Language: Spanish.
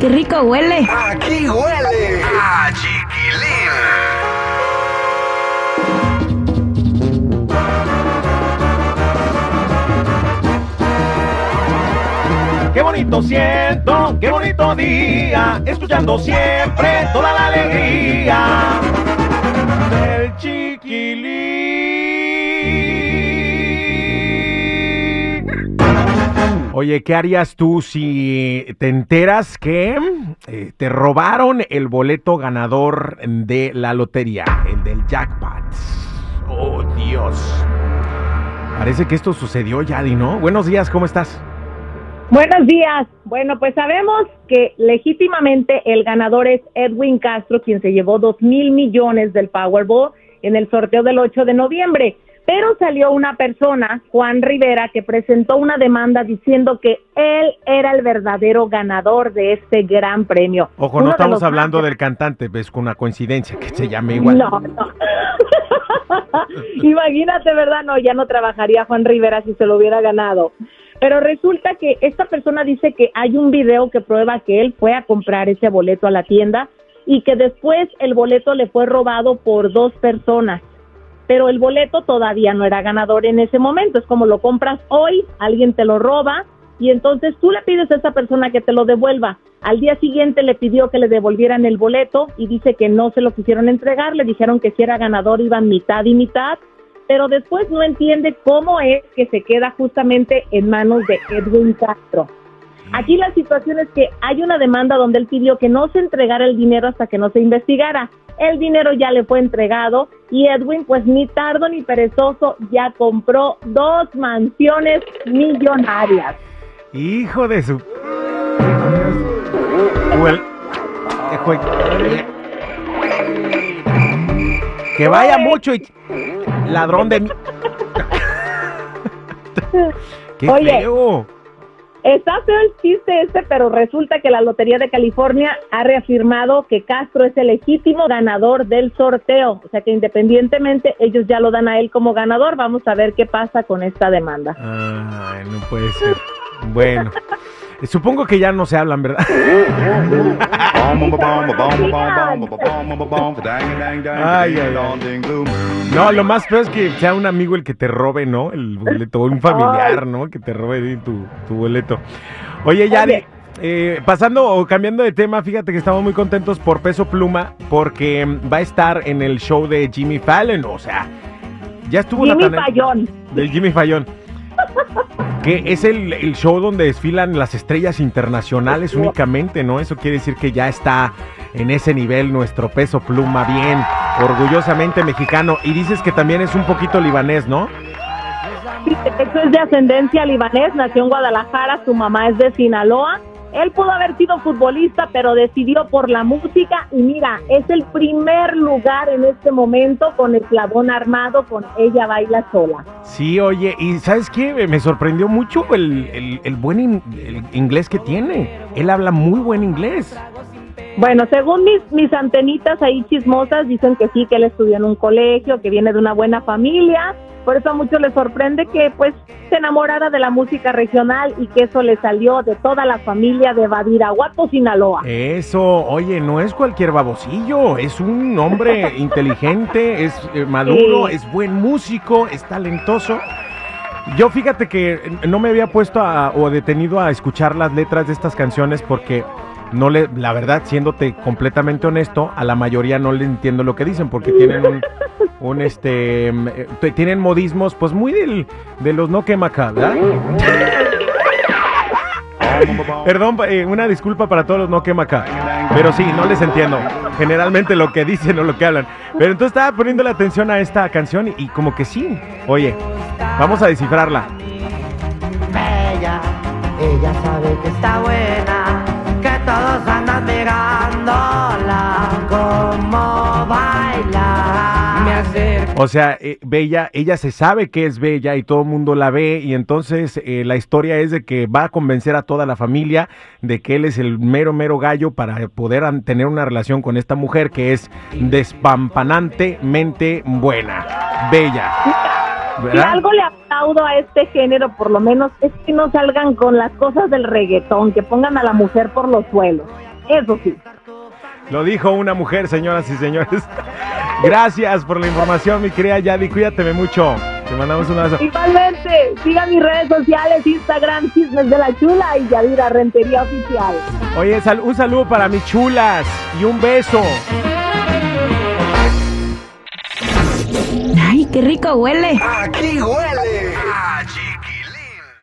¡Ay, qué rico huele! Aquí huele a chiquilín. Qué bonito siento, qué bonito día, escuchando siempre toda la alegría Oye, ¿qué harías tú si te enteras que eh, te robaron el boleto ganador de la lotería, el del jackpot? Oh, Dios. Parece que esto sucedió, Yadi, ¿no? Buenos días, ¿cómo estás? Buenos días. Bueno, pues sabemos que legítimamente el ganador es Edwin Castro, quien se llevó dos mil millones del Powerball en el sorteo del 8 de noviembre. Pero salió una persona, Juan Rivera, que presentó una demanda diciendo que él era el verdadero ganador de este gran premio. Ojo, Uno no estamos hablando más- del cantante, ves, con una coincidencia que se llame igual. No, no. Imagínate, ¿verdad? No, ya no trabajaría Juan Rivera si se lo hubiera ganado. Pero resulta que esta persona dice que hay un video que prueba que él fue a comprar ese boleto a la tienda y que después el boleto le fue robado por dos personas. Pero el boleto todavía no era ganador en ese momento. Es como lo compras hoy, alguien te lo roba y entonces tú le pides a esa persona que te lo devuelva. Al día siguiente le pidió que le devolvieran el boleto y dice que no se lo quisieron entregar, le dijeron que si era ganador iban mitad y mitad, pero después no entiende cómo es que se queda justamente en manos de Edwin Castro. Aquí la situación es que hay una demanda donde él pidió que no se entregara el dinero hasta que no se investigara. El dinero ya le fue entregado y Edwin, pues ni tardo ni perezoso, ya compró dos mansiones millonarias. Hijo de su. Que vaya mucho y. Ladrón de. ¡Qué Oye. feo! Está feo el chiste este, pero resulta que la Lotería de California ha reafirmado que Castro es el legítimo ganador del sorteo. O sea que independientemente ellos ya lo dan a él como ganador. Vamos a ver qué pasa con esta demanda. Ay, no puede ser. Bueno. Supongo que ya no se hablan, ¿verdad? Ay, ay, ay. No, lo más feo es que sea un amigo el que te robe, ¿no? El boleto, un familiar, ¿no? Que te robe tu, tu boleto. Oye, Yari, eh, pasando o cambiando de tema, fíjate que estamos muy contentos por Peso Pluma porque va a estar en el show de Jimmy Fallon, o sea, ya estuvo Jimmy Fallon. Del Jimmy Fallon. Que es el, el show donde desfilan las estrellas internacionales únicamente, ¿no? Eso quiere decir que ya está en ese nivel nuestro peso pluma bien, orgullosamente mexicano. Y dices que también es un poquito libanés, ¿no? Sí, hecho es de ascendencia libanés, nació en Guadalajara, su mamá es de Sinaloa. Él pudo haber sido futbolista, pero decidió por la música y mira, es el primer lugar en este momento con eslabón armado con Ella Baila Sola. Sí, oye, y ¿sabes qué? Me sorprendió mucho el, el- el buen in- el inglés que tiene. Él habla muy buen inglés. Bueno, según mis, mis antenitas ahí chismosas, dicen que sí, que él estudió en un colegio, que viene de una buena familia. Por eso a muchos les sorprende que pues se enamorara de la música regional y que eso le salió de toda la familia de Badiraguato, Sinaloa. Eso, oye, no es cualquier babosillo, es un hombre inteligente, es eh, maduro, Sí. es buen músico, es talentoso. Yo fíjate que no me había puesto a- o detenido a escuchar las letras de estas canciones porque no le, la verdad, siéndote completamente honesto, a la mayoría no le entiendo lo que dicen porque tienen un, un, este, mm, eh, tienen modismos, pues muy del, de los no quema ¿verdad? Perdón, eh, una disculpa para todos los no quema. Pero sí, no les entiendo. Generalmente lo que dicen o lo que hablan. Pero entonces estaba poniéndole atención a esta canción y, y como que sí. Oye, vamos a descifrarla. Bella, ella sabe que está buena, O sea, eh, Bella, ella se sabe que es Bella y todo el mundo la ve y entonces eh, la historia es de que va a convencer a toda la familia de que él es el mero, mero gallo para poder tener una relación con esta mujer que es despampanantemente buena. Bella. Si ¿Verdad? algo le aplaudo a este género, por lo menos, es que no salgan con las cosas del reggaetón, que pongan a la mujer por los suelos. Eso sí. Lo dijo una mujer, señoras y señores. Gracias por la información, mi querida Yadi. Cuídateme mucho. Te mandamos un abrazo. Igualmente, sigan mis redes sociales, Instagram, Chismes de la Chula y Yadira Rentería Oficial. Oye, sal- un saludo para mis chulas y un beso. Ay, qué rico huele. Aquí huele